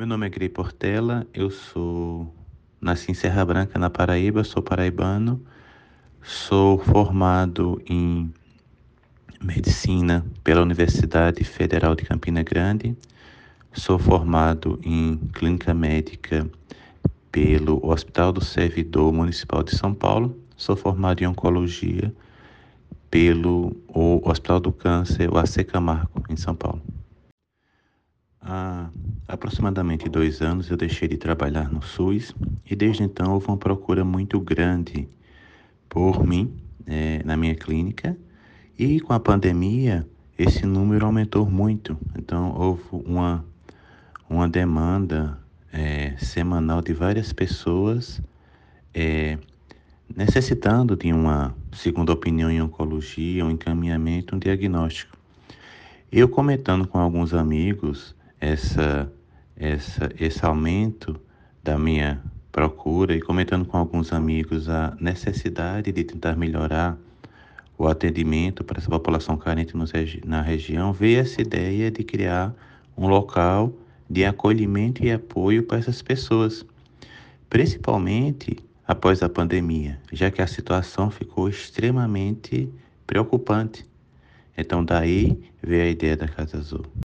Meu nome é Grey Portela, eu sou nasci em Serra Branca, na Paraíba, sou paraibano, sou formado em medicina pela Universidade Federal de Campina Grande, sou formado em clínica médica pelo Hospital do Servidor Municipal de São Paulo, sou formado em oncologia pelo Hospital do Câncer, o AC Camargo, em São Paulo. Há aproximadamente dois anos eu deixei de trabalhar no SUS e desde então houve uma procura muito grande por mim é, na minha clínica e com a pandemia esse número aumentou muito. Então houve uma, uma demanda é, semanal de várias pessoas é, necessitando de uma segunda opinião em oncologia, um encaminhamento, um diagnóstico. Eu comentando com alguns amigos essa, essa, esse aumento da minha procura e comentando com alguns amigos a necessidade de tentar melhorar o atendimento para essa população carente na região, veio essa ideia de criar um local de acolhimento e apoio para essas pessoas, principalmente após a pandemia, já que a situação ficou extremamente preocupante. Então daí veio a ideia da Casa Azul.